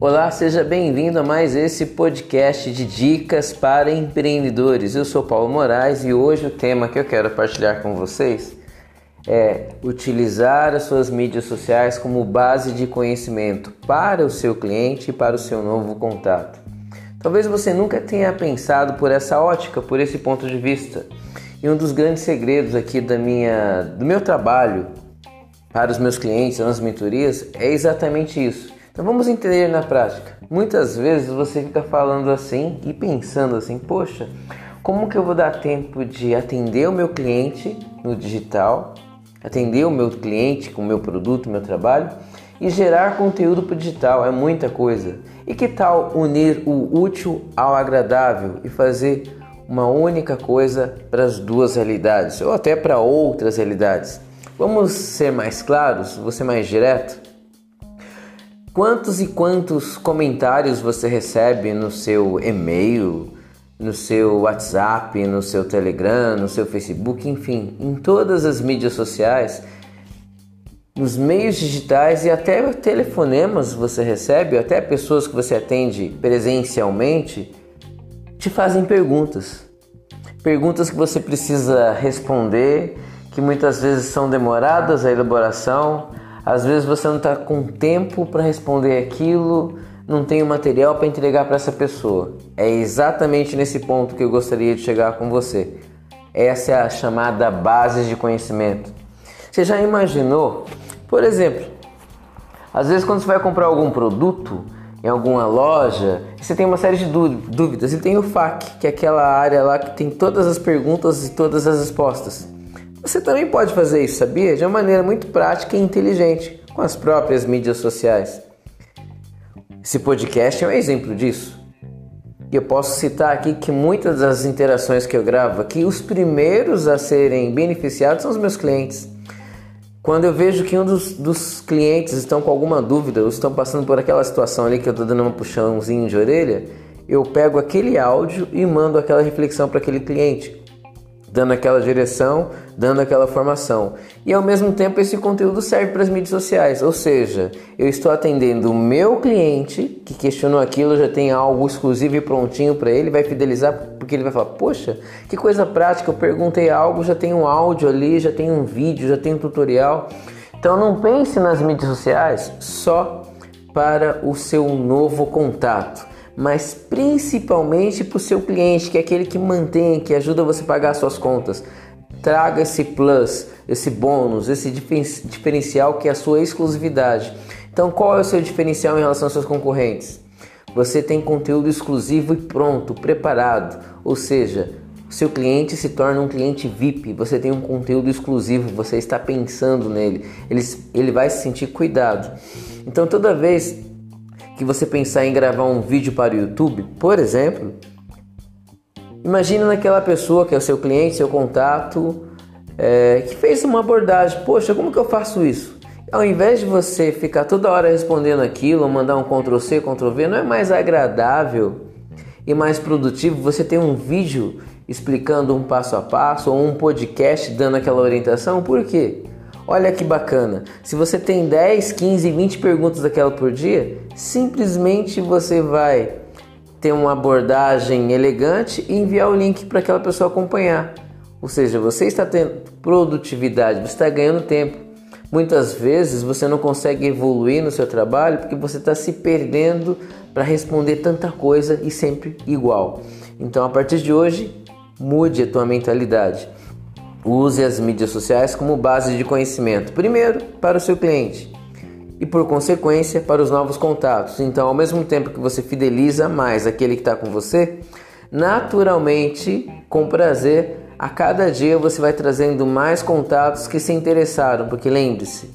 Olá, seja bem-vindo a mais esse podcast de dicas para empreendedores. Eu sou Paulo Moraes e hoje o tema que eu quero partilhar com vocês é utilizar as suas mídias sociais como base de conhecimento para o seu cliente e para o seu novo contato. Talvez você nunca tenha pensado por essa ótica, por esse ponto de vista. E um dos grandes segredos aqui da minha, do meu trabalho para os meus clientes nas mentorias é exatamente isso. Então vamos entender na prática. Muitas vezes você fica falando assim e pensando assim: poxa, como que eu vou dar tempo de atender o meu cliente no digital atender o meu cliente com o meu produto, meu trabalho e gerar conteúdo para o digital. É muita coisa. E que tal unir o útil ao agradável e fazer uma única coisa para as duas realidades ou até para outras realidades? Vamos ser mais claros, ser mais direto. Quantos e quantos comentários você recebe no seu e-mail, no seu WhatsApp, no seu Telegram, no seu Facebook, enfim, em todas as mídias sociais, nos meios digitais e até telefonemas você recebe, até pessoas que você atende presencialmente te fazem perguntas. Perguntas que você precisa responder, que muitas vezes são demoradas a elaboração, às vezes você não está com tempo para responder aquilo não tenho material para entregar para essa pessoa. É exatamente nesse ponto que eu gostaria de chegar com você. Essa é a chamada base de conhecimento. Você já imaginou? Por exemplo, às vezes quando você vai comprar algum produto em alguma loja, você tem uma série de dúvidas e tem o FAQ, que é aquela área lá que tem todas as perguntas e todas as respostas. Você também pode fazer isso, sabia? De uma maneira muito prática e inteligente, com as próprias mídias sociais. Esse podcast é um exemplo disso. E eu posso citar aqui que muitas das interações que eu gravo aqui, os primeiros a serem beneficiados são os meus clientes. Quando eu vejo que um dos, dos clientes estão com alguma dúvida ou estão passando por aquela situação ali que eu estou dando um puxãozinho de orelha, eu pego aquele áudio e mando aquela reflexão para aquele cliente dando aquela direção, dando aquela formação. E ao mesmo tempo esse conteúdo serve para as mídias sociais, ou seja, eu estou atendendo o meu cliente que questionou aquilo, já tem algo exclusivo e prontinho para ele, vai fidelizar porque ele vai falar: "Poxa, que coisa prática, eu perguntei algo, já tem um áudio ali, já tem um vídeo, já tem um tutorial". Então não pense nas mídias sociais só para o seu novo contato mas principalmente para o seu cliente, que é aquele que mantém, que ajuda você a pagar suas contas. Traga esse plus, esse bônus, esse diferencial que é a sua exclusividade. Então, qual é o seu diferencial em relação aos seus concorrentes? Você tem conteúdo exclusivo e pronto, preparado, ou seja, seu cliente se torna um cliente VIP, você tem um conteúdo exclusivo, você está pensando nele, ele, ele vai se sentir cuidado. Então, toda vez que você pensar em gravar um vídeo para o YouTube, por exemplo, imagina naquela pessoa que é o seu cliente, seu contato, é, que fez uma abordagem. Poxa, como que eu faço isso? Ao invés de você ficar toda hora respondendo aquilo, mandar um Ctrl C, Ctrl V, não é mais agradável e mais produtivo você ter um vídeo explicando um passo a passo ou um podcast dando aquela orientação? Por quê? Olha que bacana. Se você tem 10, 15, 20 perguntas daquela por dia, simplesmente você vai ter uma abordagem elegante e enviar o link para aquela pessoa acompanhar. Ou seja, você está tendo produtividade, você está ganhando tempo. Muitas vezes você não consegue evoluir no seu trabalho porque você está se perdendo para responder tanta coisa e sempre igual. Então, a partir de hoje, mude a tua mentalidade. Use as mídias sociais como base de conhecimento, primeiro para o seu cliente e, por consequência, para os novos contatos. Então, ao mesmo tempo que você fideliza mais aquele que está com você, naturalmente, com prazer, a cada dia você vai trazendo mais contatos que se interessaram, porque lembre-se,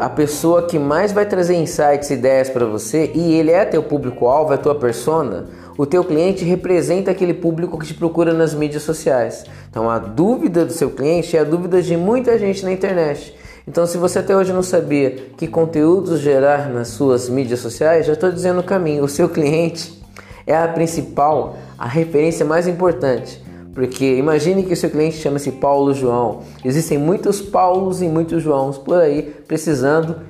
a pessoa que mais vai trazer insights, ideias para você, e ele é teu público-alvo, é tua persona, o teu cliente representa aquele público que te procura nas mídias sociais. Então a dúvida do seu cliente é a dúvida de muita gente na internet. Então, se você até hoje não sabia que conteúdos gerar nas suas mídias sociais, já estou dizendo o caminho. O seu cliente é a principal, a referência mais importante. Porque imagine que o seu cliente chama-se Paulo João. Existem muitos Paulos e muitos Joãos por aí precisando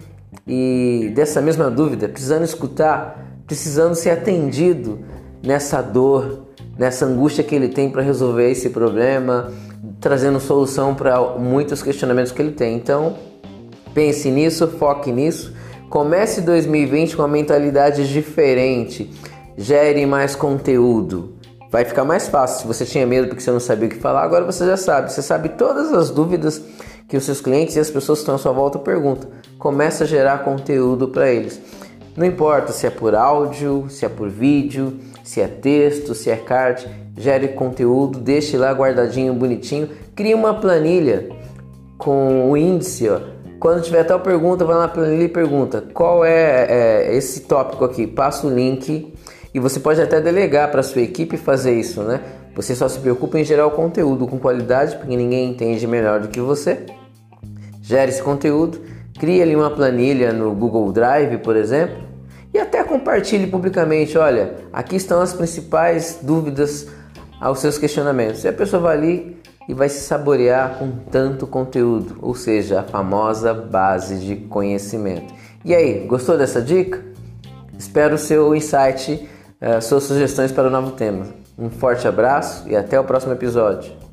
e dessa mesma dúvida, precisando escutar, precisando ser atendido nessa dor, nessa angústia que ele tem para resolver esse problema, trazendo solução para muitos questionamentos que ele tem. Então, pense nisso, foque nisso. Comece 2020 com uma mentalidade diferente. Gere mais conteúdo vai ficar mais fácil. Se você tinha medo porque você não sabia o que falar, agora você já sabe. Você sabe todas as dúvidas que os seus clientes e as pessoas que estão à sua volta perguntam. Começa a gerar conteúdo para eles. Não importa se é por áudio, se é por vídeo, se é texto, se é card, gere conteúdo, deixe lá guardadinho, bonitinho. Crie uma planilha com o índice. Ó. Quando tiver tal pergunta, vai na planilha e pergunta qual é, é esse tópico aqui. Passa o link e você pode até delegar para sua equipe fazer isso, né? Você só se preocupa em gerar o conteúdo com qualidade, porque ninguém entende melhor do que você. Gere esse conteúdo, crie ali uma planilha no Google Drive, por exemplo, compartilhe publicamente. Olha, aqui estão as principais dúvidas aos seus questionamentos. E a pessoa vai ali e vai se saborear com tanto conteúdo, ou seja, a famosa base de conhecimento. E aí, gostou dessa dica? Espero o seu insight uh, suas sugestões para o novo tema. Um forte abraço e até o próximo episódio.